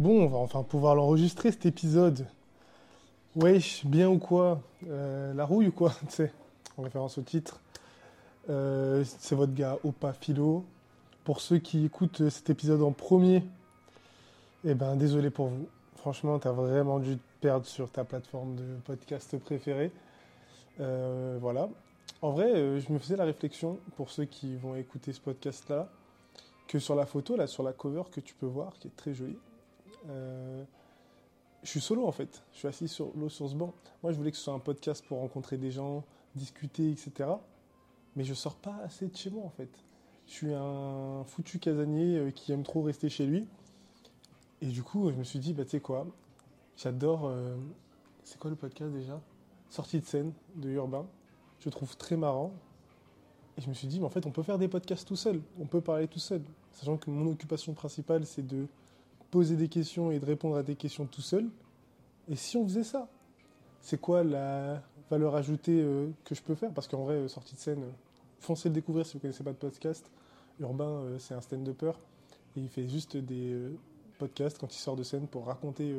Bon, on va enfin pouvoir l'enregistrer cet épisode. Wesh, bien ou quoi? Euh, La rouille ou quoi? Tu sais, en référence au titre. Euh, c'est votre gars Opa Philo. Pour ceux qui écoutent cet épisode en premier, eh ben désolé pour vous. Franchement, t'as vraiment dû te perdre sur ta plateforme de podcast préférée. Euh, voilà. En vrai, je me faisais la réflexion pour ceux qui vont écouter ce podcast-là, que sur la photo, là, sur la cover que tu peux voir, qui est très jolie, euh, je suis solo en fait. Je suis assis sur l'eau sur ce banc. Moi, je voulais que ce soit un podcast pour rencontrer des gens, discuter, etc. Mais je sors pas assez de chez moi en fait. Je suis un foutu casanier euh, qui aime trop rester chez lui. Et du coup, je me suis dit, bah tu sais quoi, j'adore. euh, c'est quoi le podcast déjà? Sortie de scène de Urbain. Je trouve très marrant. Et je me suis dit, mais en fait, on peut faire des podcasts tout seul. On peut parler tout seul. Sachant que mon occupation principale, c'est de poser des questions et de répondre à des questions tout seul. Et si on faisait ça C'est quoi la valeur ajoutée euh, que je peux faire? Parce qu'en vrai, euh, sortie de scène, euh, foncez le découvrir si vous ne connaissez pas de podcast. Urbain, c'est un stand-upper. Et il fait juste des podcasts quand il sort de scène pour raconter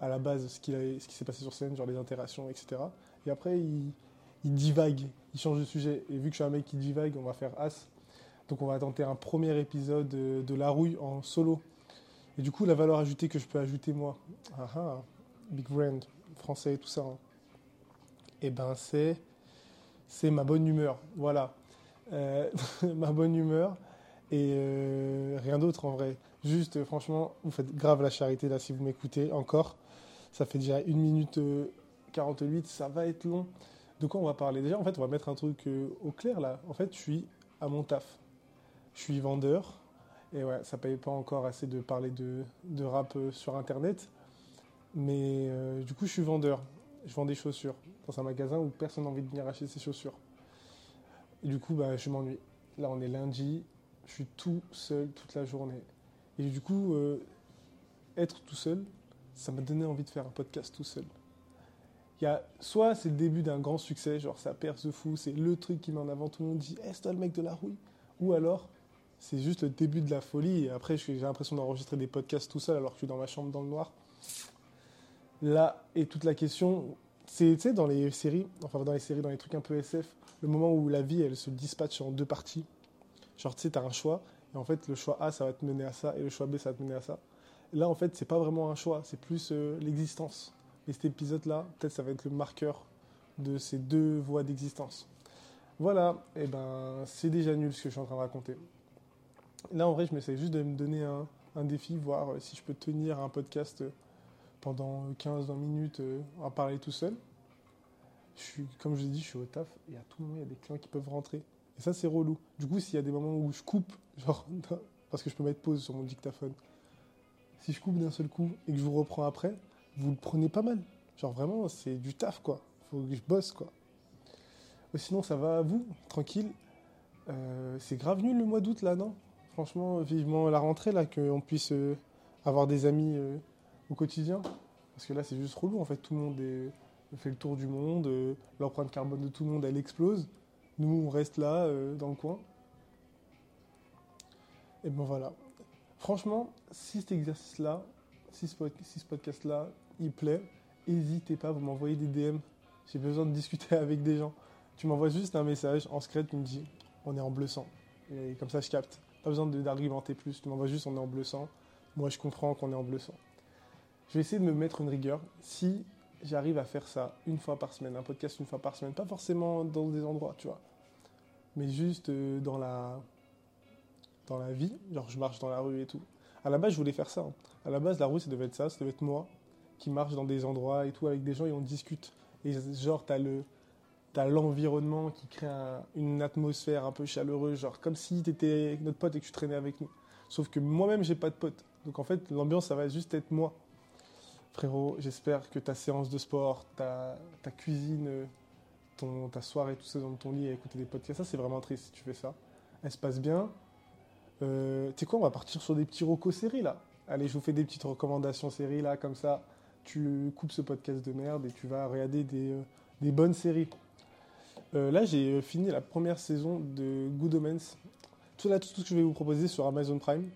à la base ce, a- ce qui s'est passé sur scène, genre les interactions, etc. Et après, il, il divague, il change de sujet. Et vu que je suis un mec qui divague, on va faire As. Donc on va tenter un premier épisode de La Rouille en solo. Et du coup, la valeur ajoutée que je peux ajouter moi, ah ah, big brand, français et tout ça, hein, eh ben c'est, ma bonne humeur. Voilà. Euh, ma bonne humeur et euh, rien d'autre en vrai. Juste, euh, franchement, vous faites grave la charité là si vous m'écoutez encore. Ça fait déjà 1 minute euh, 48, ça va être long. De quoi on va parler? Déjà, en fait, on va mettre un truc au clair là. En fait, je suis à mon taf. Je suis vendeur. Et ouais, ça paye pas encore assez de parler de, de rap euh, sur internet. Mais euh, du coup, je suis vendeur. Je vends des chaussures dans un magasin où personne n'a envie de venir acheter ses chaussures. Et du coup, bah, je m'ennuie. Là, on est lundi. Je suis tout seul toute la journée. Et du coup, euh, être tout seul, ça m'a donné envie de faire un podcast tout seul. Y a, soit c'est le début d'un grand succès, genre ça perce de fou, c'est le truc qui met en avant, tout le monde dit Eh, c'est toi le mec de la rouille Ou alors, c'est juste le début de la folie, et après j'ai l'impression d'enregistrer des podcasts tout seul alors que je suis dans ma chambre dans le noir. Là est toute la question, c'est dans les séries, enfin dans les séries, dans les trucs un peu SF, le moment où la vie elle se dispatche en deux parties. Genre tu sais, t'as un choix, et en fait le choix A ça va te mener à ça, et le choix B ça va te mener à ça. Là en fait, c'est pas vraiment un choix, c'est plus euh, l'existence. Et cet épisode-là, peut-être ça va être le marqueur de ces deux voies d'existence. Voilà, et ben c'est déjà nul ce que je suis en train de raconter. Là en vrai, je m'essaie juste de me donner un, défi, voir euh, si je peux tenir un podcast euh, pendant 15-20 minutes euh, à parler tout seul. Comme je l'ai dit, je suis au taf et à tout moment il y a des clients qui peuvent rentrer. Et ça c'est relou. Du coup, s'il y a des moments où je coupe, genre parce que je peux mettre pause sur mon dictaphone, si je coupe d'un seul coup et que je vous reprends après, vous le prenez pas mal. Genre vraiment, c'est du taf, quoi. Faut que je bosse, quoi. Sinon, ça va à vous, tranquille. C'est grave nul le mois d'août, là, non? Franchement, vivement la rentrée, là, qu'on puisse euh, avoir des amis euh, au quotidien. Parce que là, c'est juste relou, en fait. Tout le monde est- fait le tour du monde. euh, L'empreinte carbone de tout le monde, elle explose. Nous, on reste là, euh, dans le coin. Et ben voilà. Franchement, si cet exercice-là, si ce, si ce podcast-là, il plaît, n'hésitez pas, vous m'envoyez des DM. J'ai besoin de discuter avec des gens. Tu m'envoies juste un message en secret qui me dit on est en bleu sang. Et comme ça, je capte. Pas besoin d'argumenter plus. Tu m'envoies juste on est en bleu sang. Moi, je comprends qu'on est en bleu sang. Je vais essayer de me mettre une rigueur. Si j'arrive à faire ça une fois par semaine, un podcast une fois par semaine, pas forcément dans des endroits, tu vois, mais juste euh, dans la dans la vie, genre je marche dans la rue et tout. À la base, je voulais faire ça. hein. À la base, la rue, ça devait être ça, ça devait être moi qui marche dans des endroits et tout avec des gens et on discute. Et genre, t'as le t'as l'environnement qui crée un- une atmosphère un peu chaleureuse, genre comme si t'étais notre pote et que tu traînais avec nous. Sauf que moi-même, j'ai pas de pote. Donc en fait, l'ambiance, ça va juste être moi. Frérot, j'espère que ta séance de sport, ta, cuisine, ton, ta soirée, tout ça dans ton lit à écouter des podcasts, ça c'est vraiment triste si tu fais ça. Elle se passe bien. Euh, tu sais quoi, on va partir sur des petits recos séries là. Allez, je vous fais des petites recommandations séries là, comme ça, tu coupes ce podcast de merde et tu vas regarder des, euh, des bonnes séries. Euh, là, j'ai euh, fini la première saison de Good Omens. Tout, là, tout ce que je vais vous proposer sur Amazon Prime,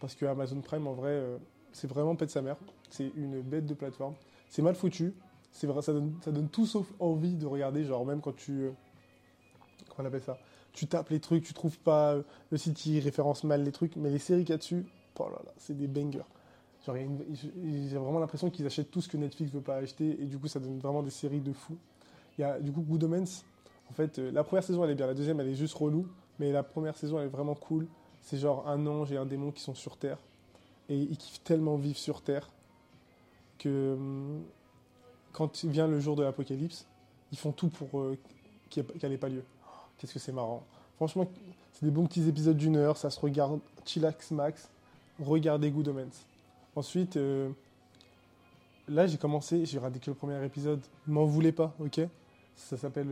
parce que Amazon Prime, en vrai, euh, c'est vraiment pète sa mère. C'est une bête de plateforme. C'est mal foutu. C'est vrai, ça donne, ça donne tout sauf envie de regarder. Genre, même quand tu. comment on appelle ça? Tu tapes les trucs, tu trouves pas le site, il référence mal les trucs. Mais les séries qu'il y a dessus, oh là là, c'est des bangers. J'ai vraiment l'impression qu'ils achètent tout ce que Netflix veut pas acheter. Et du coup, ça donne vraiment des séries de fous. Il y a du coup Good Omens. En fait, euh, la première saison, elle est bien. La deuxième, elle est juste relou. Mais la première saison, elle est vraiment cool. C'est genre un ange et un démon qui sont sur Terre. Et ils kiffent tellement vivre sur Terre que hum, quand vient le jour de l'apocalypse, ils font tout pour euh, qu'elle n'ait pas lieu. Qu'est-ce que c'est marrant. Franchement, c'est des bons petits épisodes d'une heure. Ça se regarde chillax max. Regardez Good Omens. Ensuite, euh, là, j'ai commencé, j'ai regardé que le premier épisode. M'en voulez pas, ok? Ça s'appelle.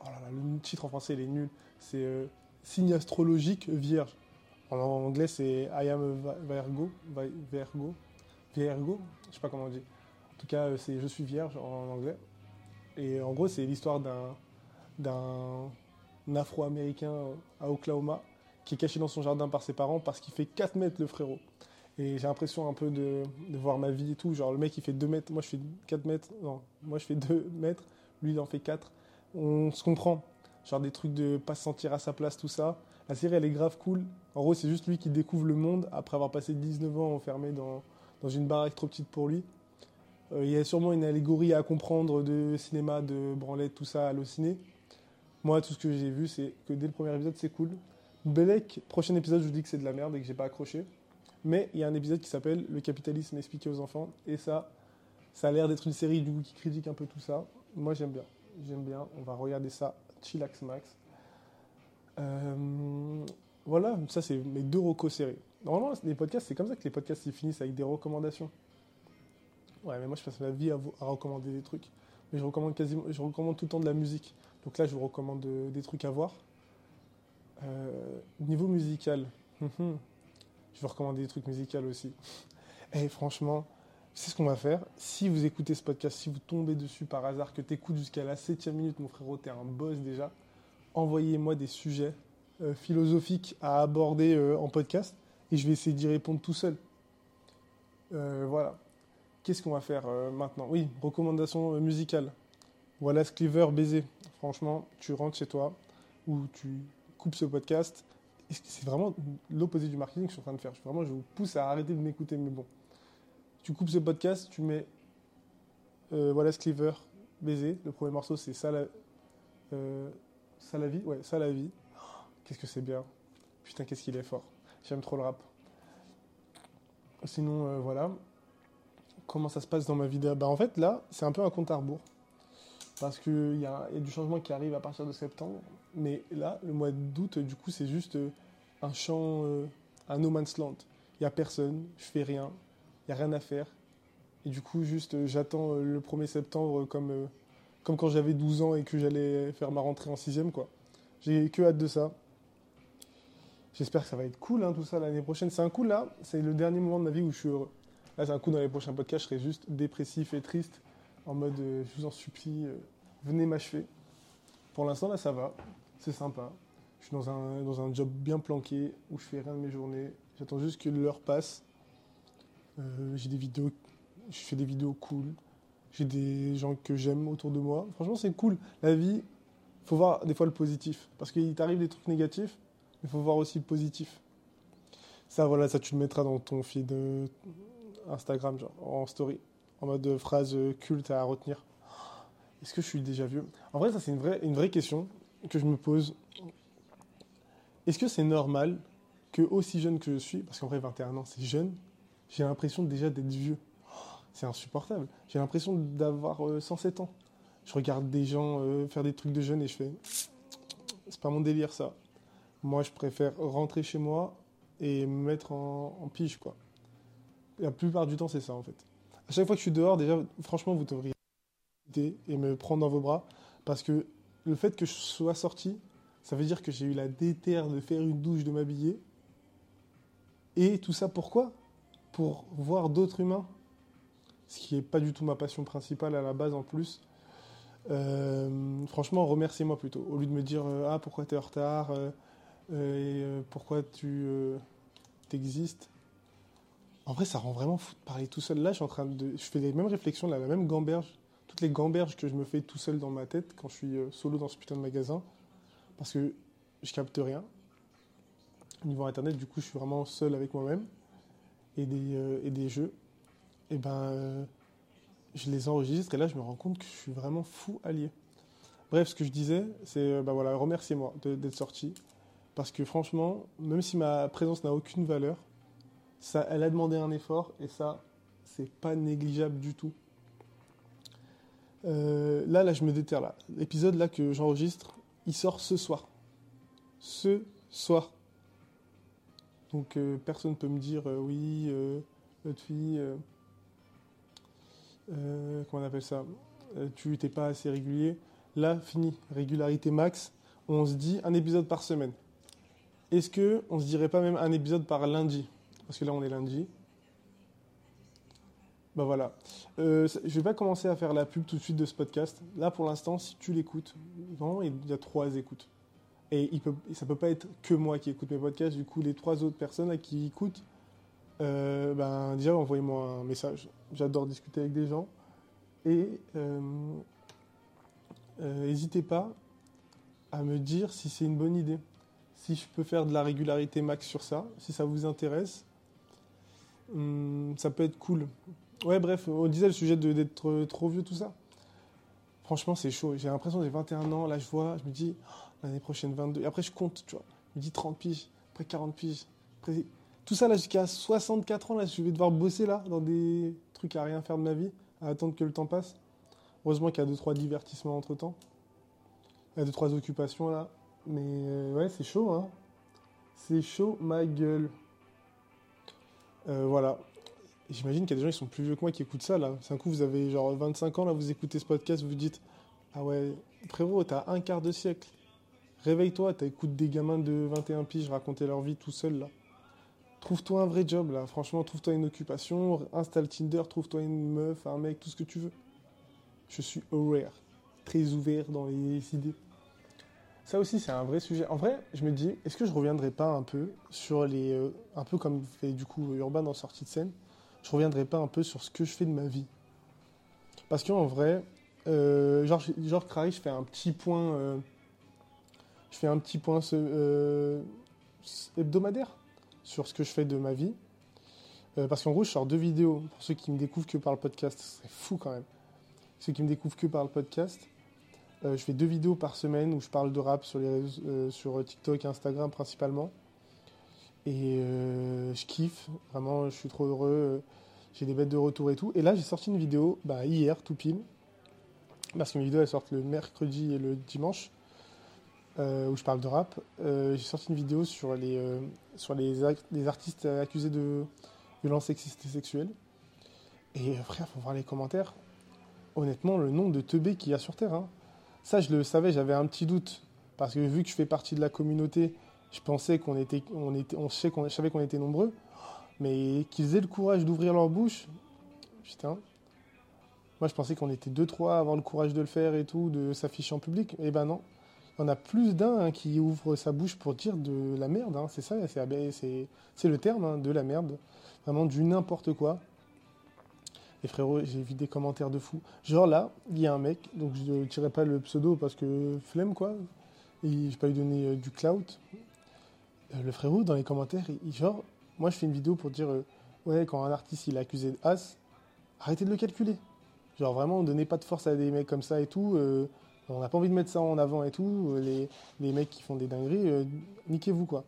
Oh là là, le titre en français, il est nul. C'est euh, Signe astrologique vierge. En anglais, c'est I am a Virgo. Vi- Virgo. Virgo Je sais pas comment on dit. En tout cas, euh, c'est Je suis vierge en anglais. Et en gros, c'est l'histoire d'un d'un afro-américain à Oklahoma qui est caché dans son jardin par ses parents parce qu'il fait 4 mètres le frérot. Et j'ai l'impression un peu de, de voir ma vie et tout. Genre, le mec, il fait 2 mètres, moi je fais 4 mètres. Non, moi je fais 2 mètres, lui il en fait 4. On se comprend. Genre des trucs de pas se sentir à sa place, tout ça. La série, elle est grave cool. En gros, c'est juste lui qui découvre le monde après avoir passé 19 ans enfermé dans, une baraque trop petite pour lui. Euh, il y a sûrement une allégorie à comprendre de cinéma, de branlette, tout ça, halluciné. Moi, tout ce que j'ai vu, c'est que dès le premier épisode, c'est cool. Belek, prochain épisode, je vous dis que c'est de la merde et que j'ai pas accroché. Mais il y a un épisode qui s'appelle Le capitalisme expliqué aux enfants. Et ça, ça a l'air d'être une série du coup qui critique un peu tout ça. Moi, j'aime bien. J'aime bien. On va regarder ça. Chillax Max. Euh, voilà, ça c'est mes deux recos séries. Normalement, les podcasts, c'est comme ça que les podcasts ils finissent avec des recommandations. Ouais, mais moi je passe ma vie à, vous- à recommander des trucs. Mais je recommande quasiment, je recommande tout le temps de la musique. Donc là, je vous recommande des trucs à voir. Euh, niveau musical, hum, hum, je vais recommander des trucs musicaux aussi. Et franchement, c'est ce qu'on va faire. Si vous écoutez ce podcast, si vous tombez dessus par hasard, que tu écoutes jusqu'à la septième minute, mon frérot, t'es un boss déjà, envoyez-moi des sujets euh, philosophiques à aborder euh, en podcast et je vais essayer d'y répondre tout seul. Euh, voilà. Qu'est-ce qu'on va faire maintenant? Oui, recommandation musicale. Voilà Cleaver baiser. Franchement, tu rentres chez toi ou tu coupes ce podcast. C'est vraiment l'opposé du marketing que je suis en train de faire? Vraiment, je vous pousse à arrêter de m'écouter, mais bon. Tu coupes ce podcast, tu mets euh, voilà Cleaver baiser. Le premier morceau, c'est ça la, euh, ça la vie. Ouais, ça la vie. Qu'est-ce que c'est bien. Putain, qu'est-ce qu'il est fort. J'aime trop le rap. Sinon, euh, voilà. Comment ça se passe dans ma vie Bah, En fait, là, c'est un peu un compte à rebours. Parce qu'il y, a y a du changement qui arrive à partir de septembre. Mais là, le mois d'août, du coup, c'est juste euh, un champ, euh, un no man's land. Il n'y a personne, je fais rien, n'y a rien à faire. Et du coup, juste, euh, j'attends euh, le 1er septembre comme, euh, comme quand j'avais 12 ans et que j'allais faire ma rentrée en 6 quoi. J'ai que hâte de ça. J'espère que ça va être cool, hein, tout ça, l'année prochaine. C'est un coup, là, c'est le dernier moment de ma vie où je suis heureux. Là, c'est un coup, dans les prochains podcasts, je serai juste dépressif et triste, en mode, je vous en supplie, venez m'achever. Pour l'instant, là, ça va. C'est sympa. Je suis dans un, dans un job bien planqué, où je fais rien de mes journées. J'attends juste que l'heure passe. Euh, j'ai des vidéos, je fais des vidéos cool. J'ai des gens que j'aime autour de moi. Franchement, c'est cool. La vie, faut voir des fois le positif. Parce qu'il t'arrive des trucs négatifs, il faut voir aussi le positif. Ça, voilà, ça tu le mettras dans ton feed euh, Instagram, genre en story, en mode de phrase euh, culte à retenir. Est-ce que je suis déjà vieux? En vrai, ça c'est une vraie, une vraie question que je me pose. Est-ce que c'est normal que aussi jeune que je suis, parce qu'en vrai 21 ans c'est jeune, j'ai l'impression déjà d'être vieux. C'est insupportable. J'ai l'impression d'avoir euh, 107 ans. Je regarde des gens euh, faire des trucs de jeunes et je fais c'est pas mon délire ça. Moi, je préfère rentrer chez moi et me mettre en, en pige, quoi. La plupart du temps, c'est ça, en fait. À chaque fois que je suis dehors, déjà, franchement, vous devriez et me prendre dans vos bras, parce que le fait que je sois sorti, ça veut dire que j'ai eu la déterre de faire une douche, de m'habiller. Et tout ça, pourquoi? Pour voir d'autres humains. Ce qui n'est pas du tout ma passion principale à la base, en plus. Euh, franchement, remerciez-moi plutôt. Au lieu de me dire euh, Ah, pourquoi tu es en retard euh, et, pourquoi tu t'existes. En vrai, ça rend vraiment fou de parler tout seul. Là, je suis en train de. Je fais les mêmes réflexions, là, la même gamberge. Toutes les gamberges que je me fais tout seul dans ma tête quand je suis solo dans ce putain de magasin. Parce que je capte rien. Au niveau internet, du coup, je suis vraiment seul avec moi-même. Et des, euh, et des jeux. Et ben. euh, je les enregistre et là, je me rends compte que je suis vraiment fou allié. Bref, ce que je disais, c'est. bah voilà, remerciez-moi d'être sorti. Parce que franchement, même si ma présence n'a aucune valeur, ça, elle a demandé un effort et ça, c'est pas négligeable du tout. Là, là, je me déterre. L'épisode là que j'enregistre, il sort ce soir. Ce soir. Donc euh, personne peut me dire euh, oui, euh, notre fille, comment on appelle ça Tu t'es pas assez régulier. Là, fini, régularité max. On se dit un épisode par semaine. Est-ce que on se dirait pas même un épisode par lundi? Parce que là, on est lundi. Bah voilà. Euh, je vais pas commencer à faire la pub tout de suite de ce podcast. Là, pour l'instant, si tu l'écoutes, vraiment, il y a trois écoutes. Et il peut, ça peut pas être que moi qui écoute mes podcasts. Du coup, les trois autres personnes là, qui écoutent, euh, ben, déjà, envoyez-moi un message. J'adore discuter avec des gens. Et euh, euh, n'hésitez pas à me dire si c'est une bonne idée. Si je peux faire de la régularité max sur ça, si ça vous intéresse, hum, ça peut être cool. Ouais, bref, on disait le sujet d'être trop vieux, tout ça. Franchement, c'est chaud. J'ai l'impression que j'ai 21 ans. Là, je vois, je me dis, l'année prochaine, 22. Et après, je compte, tu vois. Je me dis 30 piges, après 40 piges. Après, tout ça, là, jusqu'à 64 ans, là, je vais devoir bosser, là, dans des trucs à rien faire de ma vie, à attendre que le temps passe. Heureusement qu'il y a 2-3 divertissements entre-temps. Il y a 2-3 occupations, là. Mais euh, ouais, c'est chaud, hein. C'est chaud, ma gueule. Euh, voilà. J'imagine qu'il y a des gens qui sont plus vieux que moi qui écoutent ça, là. C'est un coup, vous avez genre 25 ans, là, vous écoutez ce podcast, vous vous dites Ah ouais, frérot, t'as un quart de siècle. Réveille-toi, t'écoutes des gamins de 21 piges raconter leur vie tout seul, là. Trouve-toi un vrai job, là. Franchement, trouve-toi une occupation, installe Tinder, trouve-toi une meuf, un mec, tout ce que tu veux. Je suis aware, très ouvert dans les idées. Ça aussi, c'est un vrai sujet. En vrai, je me dis, est-ce que je reviendrai pas un peu sur les. euh, un peu comme fait du coup Urbain dans Sortie de scène, je reviendrai pas un peu sur ce que je fais de ma vie? Parce qu'en vrai, euh, genre, genre Craig, je fais un petit point. euh, je fais un petit point ce- euh, hebdomadaire sur ce que je fais de ma vie. Euh, parce qu'en gros, je sors deux vidéos. Pour ceux qui me découvrent que par le podcast, c'est fou quand même. Ceux qui me découvrent que par le podcast, euh, je fais deux vidéos par semaine où je parle de rap sur, euh, TikTok et Instagram principalement. Et euh, je kiffe, vraiment, je suis trop heureux. euh, J'ai des bêtes de retour et tout. Et là, j'ai sorti une vidéo bah, hier, tout pile. Parce que mes vidéos, elles sortent le mercredi et le dimanche, euh, où je parle de rap. Euh, j'ai sorti une vidéo sur les, euh, sur les, artistes accusés de violences sexistes et sexuelles. Et frère, faut voir les commentaires. Honnêtement, le nombre de teubés qu'il y a sur Terre. hein. Ça, je le savais, j'avais un petit doute. Parce que vu que je fais partie de la communauté, je pensais qu'on était, était, on sait qu'on, qu'on était nombreux. Mais qu'ils aient le courage d'ouvrir leur bouche, putain. Moi, je pensais qu'on était deux, trois à avoir le courage de le faire et tout, de s'afficher en public. Eh ben non. En a plus d'un hein, qui ouvre sa bouche pour dire de la merde. hein. C'est ça, c'est, le terme, hein, de la merde. Vraiment du n'importe quoi. Et frérot, j'ai vu des commentaires de fou. Genre là, il y a un mec, donc je ne tirerai pas le pseudo parce que flemme quoi. Et je vais pas lui donner euh, du clout. Euh, le frérot, dans les commentaires, il, genre, moi je fais une vidéo pour dire euh, ouais, quand un artiste il est accusé de as, arrêtez de le calculer. Genre vraiment, donnez pas de force à des mecs comme ça et tout. On n'a pas envie de mettre ça en avant et tout. euh, les, les mecs qui font des dingueries, euh, niquez-vous quoi.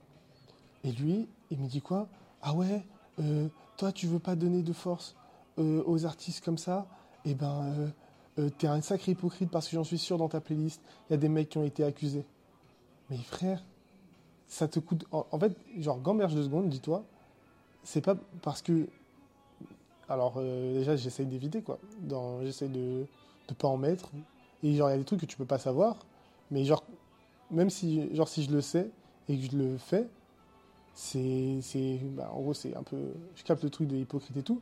Et lui, il me dit quoi? Ah ouais, euh, toi tu veux pas donner de force aux artistes comme ça? Eh ben, t'es un sacré hypocrite parce que j'en suis sûr dans ta playlist, il y a des mecs qui ont été accusés. Mais frère, ça te coûte. En, en fait, genre, gamberge de secondes, dis-toi, c'est pas parce que. Alors, déjà, j'essaye d'éviter, quoi. J'essaye de ne pas en mettre. Et genre, il y a des trucs que tu peux pas savoir. Mais genre, même si, genre, si je le sais et que je le fais, c'est. bah, en gros, c'est un peu. Je capte le truc de hypocrite et tout.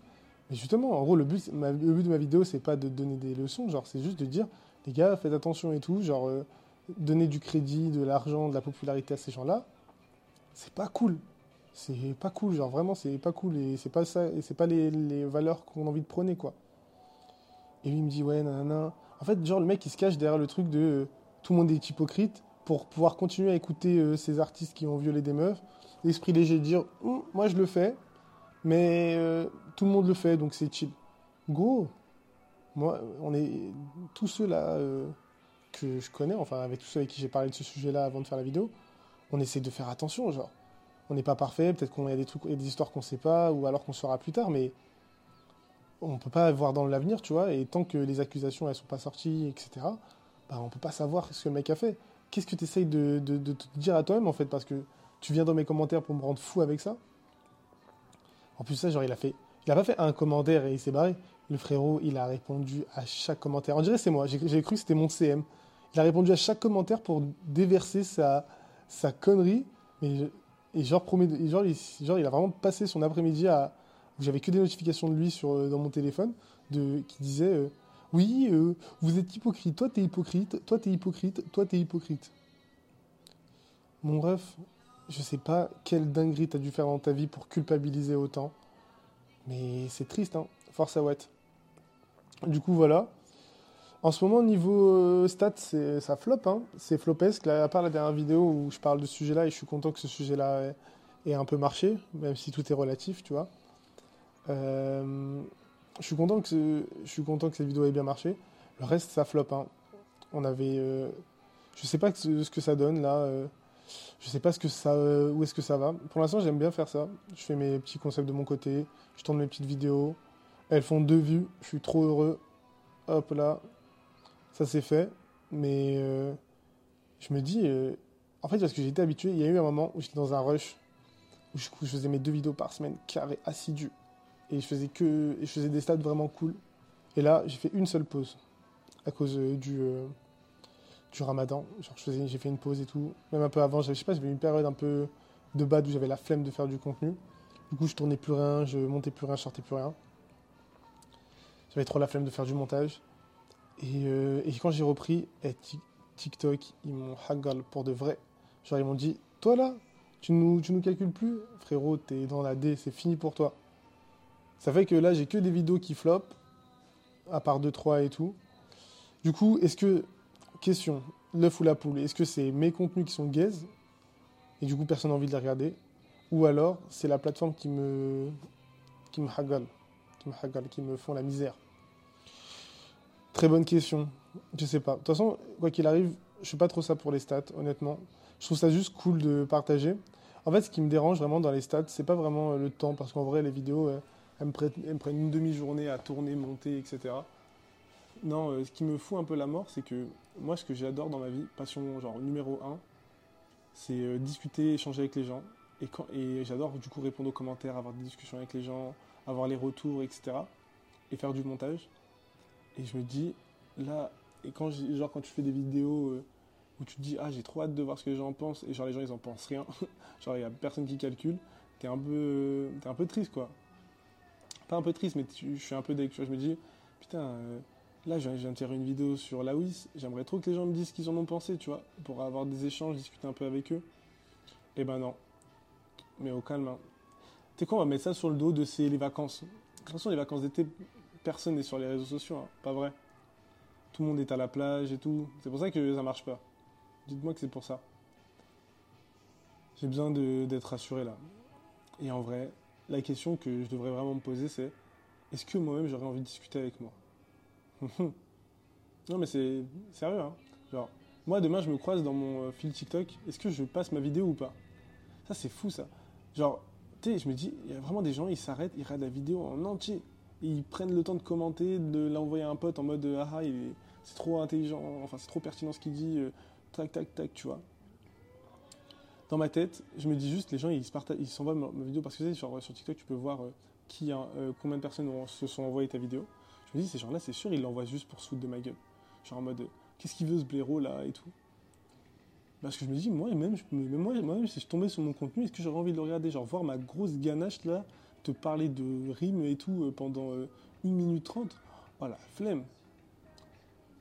Mais justement, en gros, le but, le but de ma vidéo, c'est pas de donner des leçons. Genre, c'est juste de dire, les gars, faites attention et tout. Genre, euh, donner du crédit, de l'argent, de la popularité à ces gens-là, c'est pas cool. c'est pas cool, genre vraiment, c'est pas cool et c'est pas ça, et c'est pas les, les valeurs qu'on a envie de prôner, quoi. Et lui, il me dit, ouais, nanana. En fait, genre, le mec, il se cache derrière le truc de euh, tout le monde est hypocrite pour pouvoir continuer à écouter euh, ces artistes qui ont violé des meufs. L'esprit léger de dire, Hum, moi, je le fais, mais euh, tout le monde le fait, donc c'est chill. Gros, moi, on est tous ceux là que je connais, enfin, avec tous ceux avec qui j'ai parlé de ce sujet-là avant de faire la vidéo, on essaie de faire attention, genre. On n'est pas parfait, peut-être qu'on y a des trucs, des histoires qu'on sait pas, ou alors qu'on saura plus tard, mais on peut pas voir dans l'avenir, tu vois, et tant que les accusations elles sont pas sorties, etc., bah, on peut pas savoir ce que le mec a fait. Qu'est-ce que tu essayes de, te dire à toi-même, en fait, parce que tu viens dans mes commentaires pour me rendre fou avec ça En plus, ça, genre, il a fait. Il a pas fait un commentaire et il s'est barré. Le frérot, il a répondu à chaque commentaire. On dirait c'est moi, j'ai cru que c'était mon CM. Il a répondu à chaque commentaire pour déverser sa, sa connerie. Mais et genre, promet, et genre, genre, il a vraiment passé son après-midi à. J'avais que des notifications de lui sur, euh, dans mon téléphone qui disaient euh, Oui, euh, vous êtes hypocrite, toi t'es hypocrite, toi t'es hypocrite, toi t'es hypocrite. Mon ref, je sais pas quelle dinguerie t'as dû faire dans ta vie pour culpabiliser autant. Mais c'est triste, hein. Force à Watt. Du coup, voilà. En ce moment, niveau stats, ça flop. Hein. C'est flopesque. À part la dernière vidéo où je parle de ce sujet-là, et je suis content que ce sujet-là ait un peu marché, même si tout est relatif, tu vois. Euh, je, suis content que cette vidéo ait bien marché. Le reste, ça flop. Hein. On avait. euh, je sais pas ce, que ça donne là. euh, je sais pas ce que ça, euh, où est-ce que ça va. Pour l'instant, j'aime bien faire ça. Je fais mes petits concepts de mon côté. Je tourne mes petites vidéos. Elles font deux vues. Je suis trop heureux. Hop là. Ça c'est fait. Mais je me dis. en fait, parce que j'étais habitué, il y a eu un moment où j'étais dans un rush. Où je faisais mes deux vidéos par semaine, carré, assidu. Et je faisais que. Je faisais des stats vraiment cool. Et là, j'ai fait une seule pause. À cause euh, du. euh, du ramadan. J'ai fait une pause et tout. Même un peu avant, je sais pas, j'avais une période un peu de bad où j'avais la flemme de faire du contenu. Du coup, je tournais plus rien, je montais plus rien, je sortais plus rien. J'avais trop la flemme de faire du montage. Et, euh, et quand j'ai repris, eh, Tik- TikTok, ils m'ont haggal pour de vrai. Genre, ils m'ont dit Toi là, tu nous, tu nous calcules plus? Frérot, t'es dans la D, c'est fini pour toi. Ça fait que là, j'ai que des vidéos qui flopent, à part 2-3 et tout. Du coup, est-ce que Question, l'œuf ou la poule, est-ce que c'est mes contenus qui sont gaze et du coup personne n'a envie de les regarder? Ou alors c'est la plateforme qui me qui me haggle, qui me haggle, qui me font la misère? Très bonne question. Je sais pas. De toute façon, quoi qu'il arrive, je suis pas trop ça pour les stats, honnêtement. Je trouve ça juste cool de partager. En fait, ce qui me dérange vraiment dans les stats, c'est pas vraiment euh, le temps, parce qu'en vrai, les vidéos, elles me, prennent, une demi-journée à tourner, monter, etc. Non, euh, ce qui me fout un peu la mort, c'est que moi, ce que j'adore dans ma vie, passion genre numéro un, c'est euh, discuter, échanger avec les gens. Et, et j'adore du coup répondre aux commentaires, avoir des discussions avec les gens, avoir les retours, etc. Et faire du montage. Et je me dis, là, et quand, genre, quand tu fais des vidéos euh, où tu te dis, ah, j'ai trop hâte de voir ce que les gens pensent, et genre les gens ils en pensent rien, genre il n'y a personne qui calcule, t'es un, peu, t'es un peu triste quoi. Pas un peu triste, mais je suis un peu deg, tu je me dis, putain. euh, Là, je viens de faire une vidéo sur la WIS. J'aimerais trop que les gens me disent ce qu'ils en ont pensé, tu vois, pour avoir des échanges, discuter un peu avec eux. Eh ben non. Mais au calme. hein. Tu sais quoi, on va mettre ça sur le dos de ces, les vacances. De toute les vacances d'été, personne n'est sur les réseaux sociaux, hein. pas vrai. Tout le monde est à la plage et tout. C'est pour ça que ça marche pas. Dites-moi que c'est pour ça. J'ai besoin d'être rassuré là. Et en vrai, la question que je devrais vraiment me poser, c'est est-ce que moi-même j'aurais envie de discuter avec moi? Non, mais c'est sérieux, hein. Genre, moi, demain, je me croise dans mon euh, fil TikTok. Est-ce que je passe ma vidéo ou pas? Ça, c'est fou, ça. Genre, tu sais, je me dis, il y a vraiment des gens, ils s'arrêtent, ils regardent la vidéo en entier. Ils prennent le temps de commenter, de l'envoyer à un pote en mode, euh, ah, ah, c'est trop intelligent, enfin, c'est trop pertinent ce qu'il dit, euh, tac, tac, tac, tu vois. Dans ma tête, je me dis juste, les gens, ils s'envoient ma, vidéo parce que tu sais, sur, sur TikTok, tu peux voir euh, qui, a- euh, combien de personnes se sont envoyées ta vidéo. Je me dis, ces gens-là, c'est sûr, ils l'envoient juste pour foutre de ma gueule. Genre en mode, euh, qu'est-ce qu'il veut ce blaireau là et tout. Parce que je me dis, moi, même, même moi, si je tombais sur mon contenu, est-ce que j'aurais envie de le regarder? Genre voir ma grosse ganache là, te parler de rimes et tout pendant euh, 1 minute 30 Oh la flemme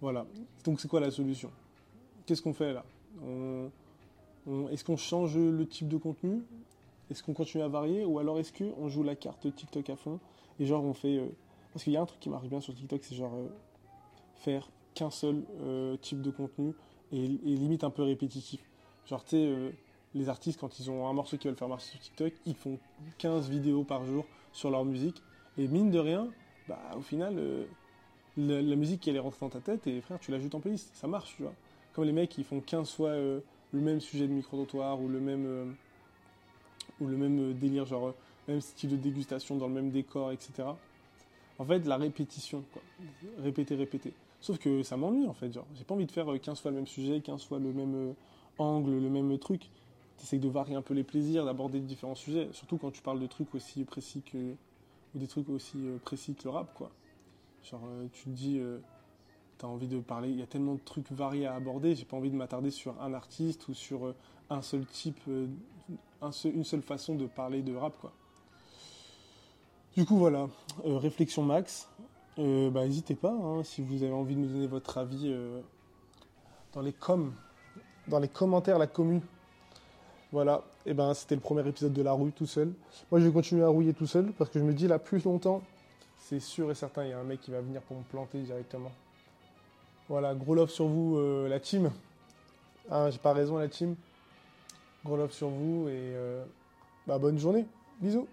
Voilà. Donc c'est quoi la solution? Qu'est-ce qu'on fait là? Est-ce qu'on change le type de contenu? Est-ce qu'on continue à varier? Ou alors est-ce qu'on joue la carte TikTok à fond et genre on fait. euh, Parce qu'il y a un truc qui marche bien sur TikTok, c'est genre euh, faire qu'un seul euh, type de contenu et, limite un peu répétitif. Genre, les artistes, quand ils ont un morceau qu'ils veulent faire marcher sur TikTok, ils font 15 vidéos par jour sur leur musique. Et mine de rien, bah, au final, la, musique, elle est rentrée dans ta tête et frère, tu l'ajoutes en playlist. Ça marche, tu vois. Comme les mecs qui font 15 fois le même sujet de micro-trottoir ou le même, euh, ou le même euh, délire, genre, euh, même style de dégustation dans le même décor, etc. En fait, la répétition, quoi. Répéter, répéter. Sauf que ça m'ennuie, en fait. Genre, j'ai pas envie de faire euh, 15 fois le même sujet, 15 fois le même angle, le même truc. T'essayes de varier un peu les plaisirs, d'aborder différents sujets. Surtout quand tu parles de trucs aussi précis que. ou des trucs aussi précis que le rap, quoi. Genre, tu te dis. T'as envie de parler, il y a tellement de trucs variés à aborder, j'ai pas envie de m'attarder sur un artiste ou sur euh, un seul type, euh, une seule façon de parler de rap, quoi. Du coup, voilà, Euh, réflexion max. Bah, n'hésitez pas, hein, si vous avez envie de nous donner votre avis dans les coms, dans les commentaires, la commune. Voilà, et ben c'était le premier épisode de la rouille tout seul. Moi, je vais continuer à rouiller tout seul parce que je me dis là, plus longtemps, c'est sûr et certain, il y a un mec qui va venir pour me planter directement. Voilà, gros love sur vous, euh, la team. Ah, j'ai pas raison, la team. Gros love sur vous et euh, bah, bonne journée. Bisous.